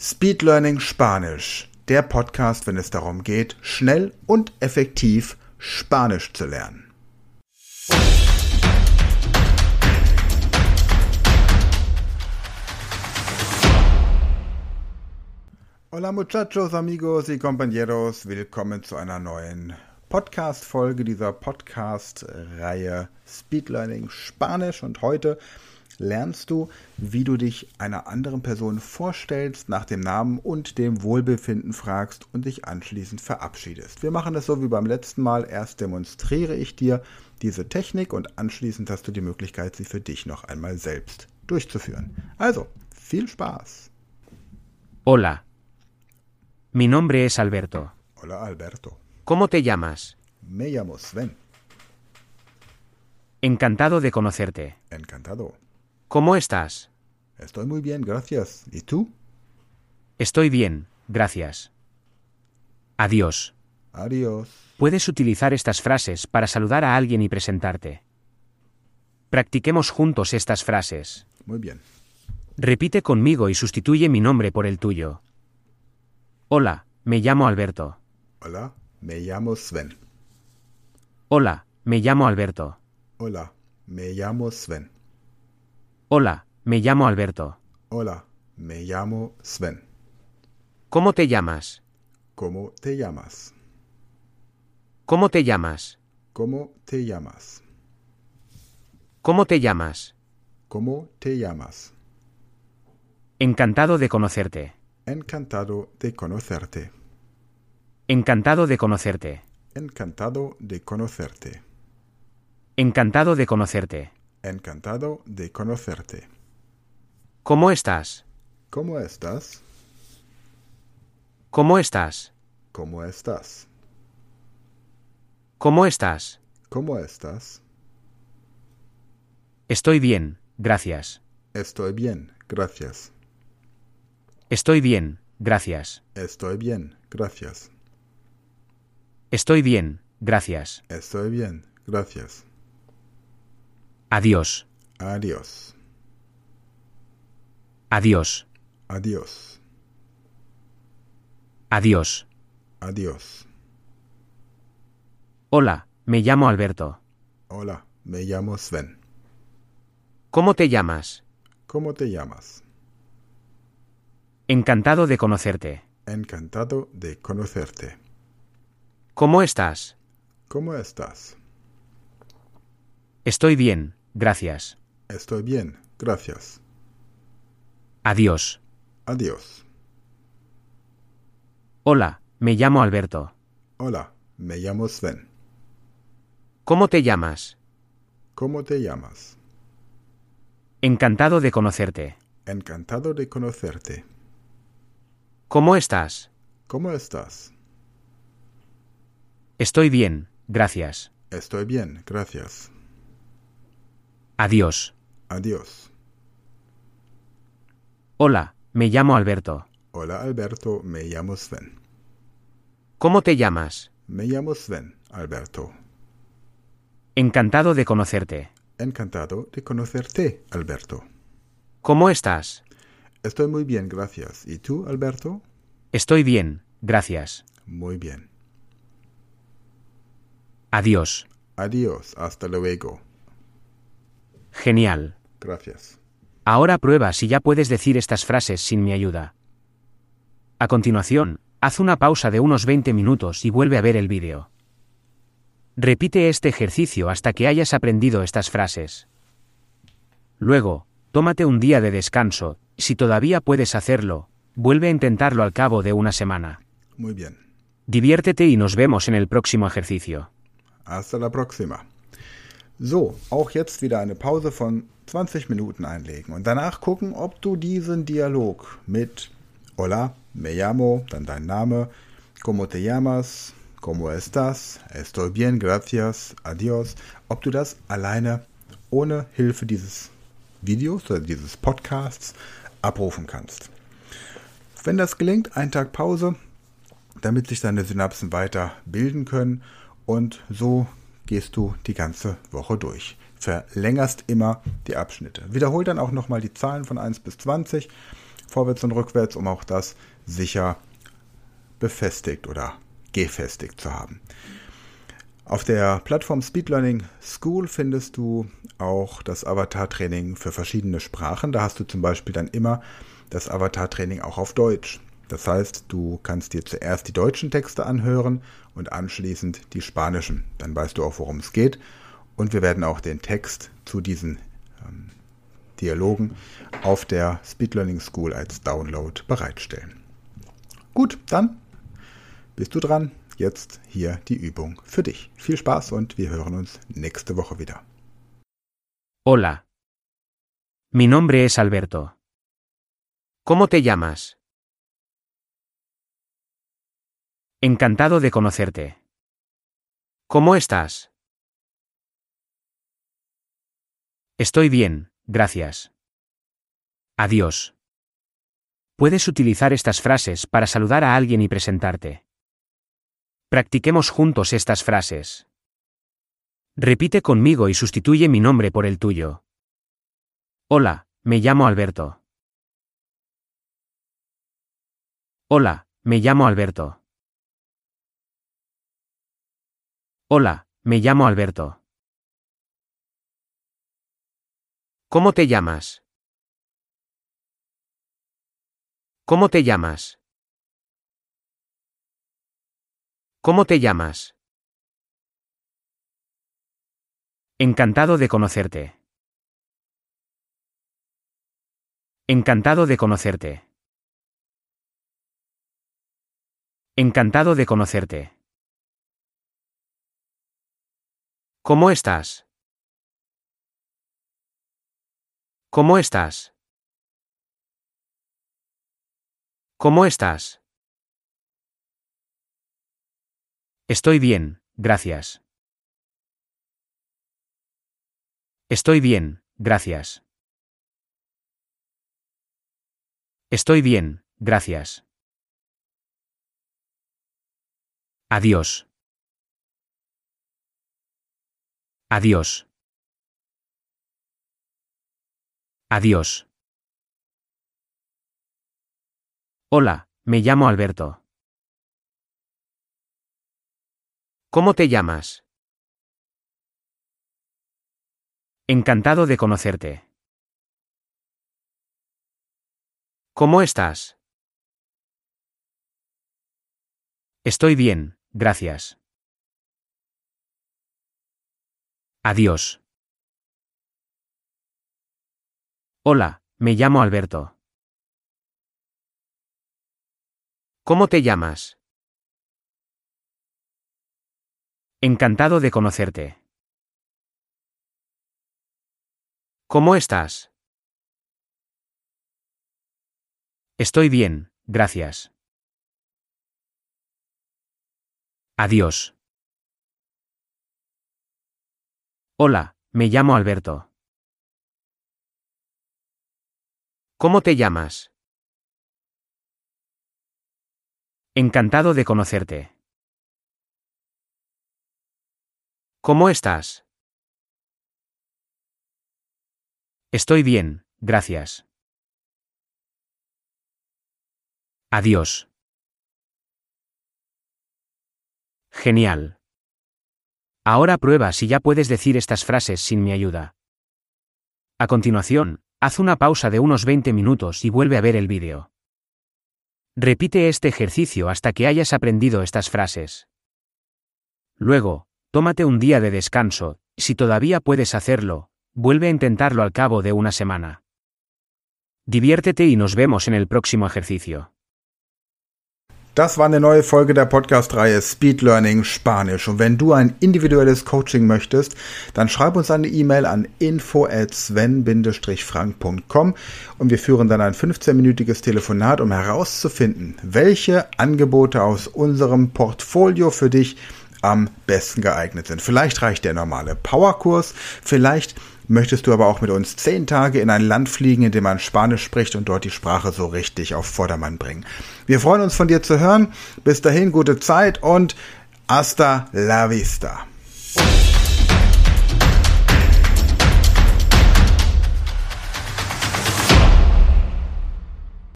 Speed Learning Spanisch, der Podcast, wenn es darum geht, schnell und effektiv Spanisch zu lernen. Hola muchachos, amigos y compañeros, willkommen zu einer neuen Podcast-Folge dieser Podcast-Reihe Speed Learning Spanisch und heute lernst du, wie du dich einer anderen Person vorstellst, nach dem Namen und dem Wohlbefinden fragst und dich anschließend verabschiedest. Wir machen es so wie beim letzten Mal. Erst demonstriere ich dir diese Technik und anschließend hast du die Möglichkeit, sie für dich noch einmal selbst durchzuführen. Also, viel Spaß. Hola. Mi nombre es Alberto. Hola Alberto. ¿Cómo te llamas? Me llamo Sven. Encantado de conocerte. Encantado. ¿Cómo estás? Estoy muy bien, gracias. ¿Y tú? Estoy bien, gracias. Adiós. Adiós. Puedes utilizar estas frases para saludar a alguien y presentarte. Practiquemos juntos estas frases. Muy bien. Repite conmigo y sustituye mi nombre por el tuyo. Hola, me llamo Alberto. Hola, me llamo Sven. Hola, me llamo Alberto. Hola, me llamo Sven. Hola, me llamo Alberto. Hola, me llamo Sven. ¿Cómo te llamas? ¿Cómo te llamas? ¿Cómo te llamas? ¿Cómo te llamas? ¿Cómo te llamas? ¿Cómo te llamas? Encantado de conocerte. Encantado de conocerte. Encantado de conocerte. Encantado de conocerte. Encantado de conocerte. Encantado de conocerte. ¿Cómo estás? ¿Cómo estás? ¿Cómo estás? ¿Cómo estás? ¿Cómo estás? ¿Cómo estás? Estoy bien, gracias. Estoy bien, gracias. Estoy bien, gracias. Estoy bien, gracias. Estoy bien, gracias. Estoy bien, gracias. Adiós. Adiós. Adiós. Adiós. Adiós. Adiós. Hola, me llamo Alberto. Hola, me llamo Sven. ¿Cómo te llamas? ¿Cómo te llamas? Encantado de conocerte. Encantado de conocerte. ¿Cómo estás? ¿Cómo estás? Estoy bien, gracias. Estoy bien, gracias. Adiós. Adiós. Hola, me llamo Alberto. Hola, me llamo Sven. ¿Cómo te llamas? ¿Cómo te llamas? Encantado de conocerte. Encantado de conocerte. ¿Cómo estás? ¿Cómo estás? Estoy bien, gracias. Estoy bien, gracias. Adiós. Adiós. Hola, me llamo Alberto. Hola Alberto, me llamo Sven. ¿Cómo te llamas? Me llamo Sven, Alberto. Encantado de conocerte. Encantado de conocerte, Alberto. ¿Cómo estás? Estoy muy bien, gracias. ¿Y tú, Alberto? Estoy bien, gracias. Muy bien. Adiós. Adiós, hasta luego. Genial. Gracias. Ahora prueba si ya puedes decir estas frases sin mi ayuda. A continuación, haz una pausa de unos 20 minutos y vuelve a ver el vídeo. Repite este ejercicio hasta que hayas aprendido estas frases. Luego, tómate un día de descanso, si todavía puedes hacerlo, vuelve a intentarlo al cabo de una semana. Muy bien. Diviértete y nos vemos en el próximo ejercicio. Hasta la próxima. So, auch jetzt wieder eine Pause von 20 Minuten einlegen und danach gucken, ob du diesen Dialog mit Hola, me llamo, dann dein Name, ¿cómo te llamas? ¿Cómo estás? Estoy bien, gracias, adiós. Ob du das alleine ohne Hilfe dieses Videos oder dieses Podcasts abrufen kannst. Wenn das gelingt, ein Tag Pause, damit sich deine Synapsen weiter bilden können und so gehst du die ganze Woche durch. Verlängerst immer die Abschnitte. Wiederhol dann auch nochmal die Zahlen von 1 bis 20 vorwärts und rückwärts, um auch das sicher befestigt oder gefestigt zu haben. Auf der Plattform Speed Learning School findest du auch das Avatar-Training für verschiedene Sprachen. Da hast du zum Beispiel dann immer das Avatar-Training auch auf Deutsch. Das heißt, du kannst dir zuerst die deutschen Texte anhören und anschließend die spanischen. Dann weißt du auch, worum es geht. Und wir werden auch den Text zu diesen ähm, Dialogen auf der Speed Learning School als Download bereitstellen. Gut, dann bist du dran jetzt hier die Übung für dich. Viel Spaß und wir hören uns nächste Woche wieder. Hola. Mi nombre es Alberto. ¿Cómo te llamas? Encantado de conocerte. ¿Cómo estás? Estoy bien, gracias. Adiós. Puedes utilizar estas frases para saludar a alguien y presentarte. Practiquemos juntos estas frases. Repite conmigo y sustituye mi nombre por el tuyo. Hola, me llamo Alberto. Hola, me llamo Alberto. Hola, me llamo Alberto. ¿Cómo te llamas? ¿Cómo te llamas? ¿Cómo te llamas? Encantado de conocerte. Encantado de conocerte. Encantado de conocerte. ¿Cómo estás? ¿Cómo estás? ¿Cómo estás? Estoy bien, gracias. Estoy bien, gracias. Estoy bien, gracias. Adiós. Adiós. Adiós. Hola, me llamo Alberto. ¿Cómo te llamas? Encantado de conocerte. ¿Cómo estás? Estoy bien, gracias. Adiós. Hola, me llamo Alberto. ¿Cómo te llamas? Encantado de conocerte. ¿Cómo estás? Estoy bien, gracias. Adiós. Hola, me llamo Alberto. ¿Cómo te llamas? Encantado de conocerte. ¿Cómo estás? Estoy bien, gracias. Adiós. Genial. Ahora prueba si ya puedes decir estas frases sin mi ayuda. A continuación, haz una pausa de unos 20 minutos y vuelve a ver el vídeo. Repite este ejercicio hasta que hayas aprendido estas frases. Luego, Tómate un día de descanso, si todavía puedes hacerlo, vuelve a intentarlo al cabo de una semana. Diviértete y nos vemos en el próximo ejercicio. Das war eine neue Folge der Podcast-Reihe Speed Learning Spanisch. Und wenn du ein individuelles Coaching möchtest, dann schreib uns eine E-Mail an info at sven-frank.com und wir führen dann ein 15-minütiges Telefonat, um herauszufinden, welche Angebote aus unserem Portfolio für dich am besten geeignet sind. Vielleicht reicht der normale Powerkurs, vielleicht möchtest du aber auch mit uns zehn Tage in ein Land fliegen, in dem man Spanisch spricht und dort die Sprache so richtig auf Vordermann bringen. Wir freuen uns von dir zu hören. Bis dahin gute Zeit und hasta la vista.